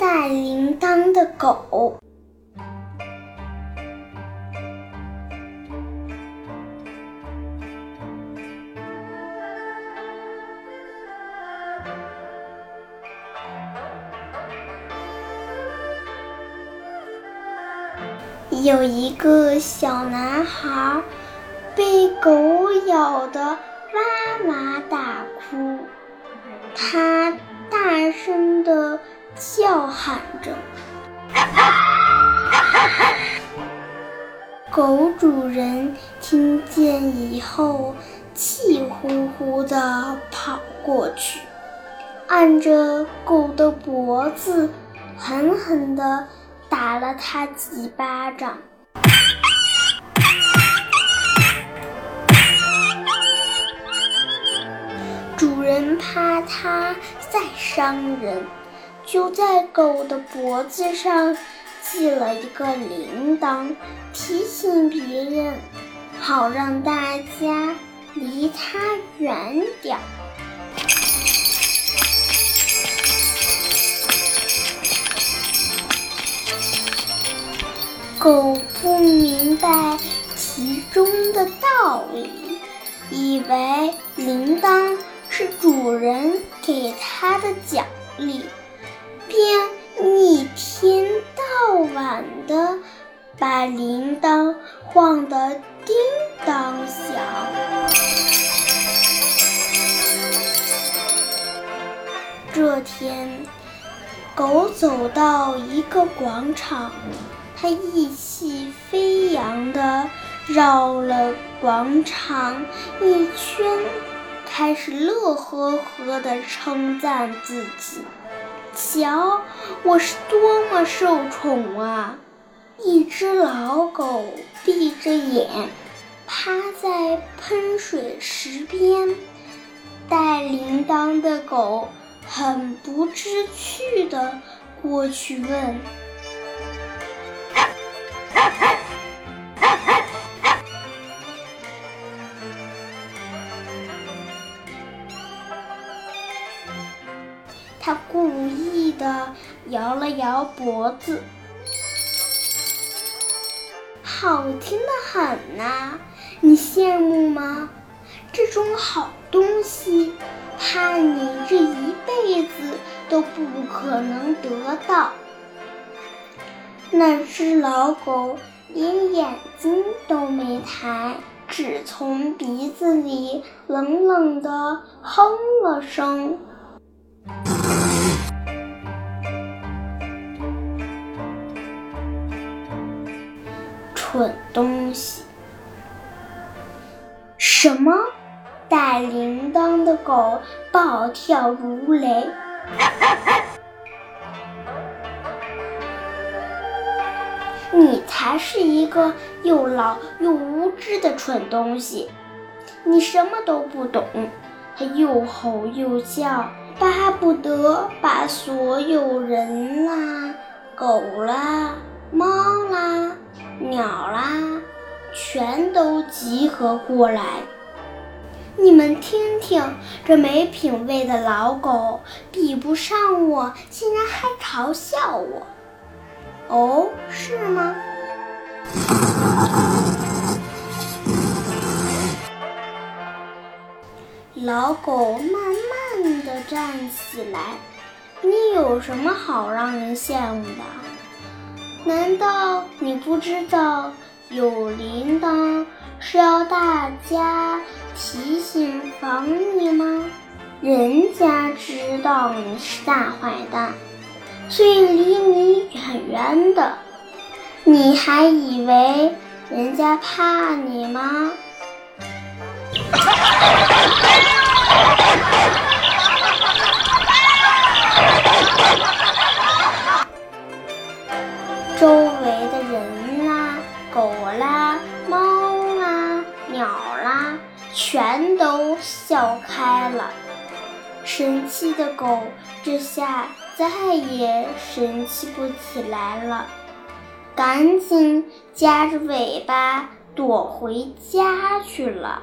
带铃铛的狗。有一个小男孩被狗咬得哇哇大哭，他大声的叫喊着。狗主人听见以后，气呼呼地跑过去，按着狗的脖子，狠狠地。打了它几巴掌，主人怕它再伤人，就在狗的脖子上系了一个铃铛，提醒别人，好让大家离它远点儿。狗不明白其中的道理，以为铃铛是主人给它的奖励，把铃铛晃得叮当响。这天，狗走到一个广场。它意气飞扬地绕了广场一圈，开始乐呵呵地称赞自己：“瞧，我是多么受宠啊！”一只老狗闭着眼，趴在喷水池边，带铃铛的狗很不知趣地过去问。他故意的摇了摇脖子，好听的很呐！你羡慕吗？这种好东西，怕你这一辈子都不可能得到。那只老狗连眼睛都没抬，只从鼻子里冷冷地哼了声。蠢东西！什么？带铃铛的狗暴跳如雷。你才是一个又老又无知的蠢东西！你什么都不懂。他又吼又叫，巴不得把所有人啦、狗啦、猫啦、鸟啦，全都集合过来。你们听听，这没品位的老狗，比不上我，竟然还嘲笑我。哦，是吗？老狗慢慢的站起来。你有什么好让人羡慕的？难道你不知道有铃铛是要大家提醒防你吗？人家知道你是大坏蛋。所以离你远远的，你还以为人家怕你吗？逃开了。神气的狗这下再也神气不起来了，赶紧夹着尾巴躲回家去了。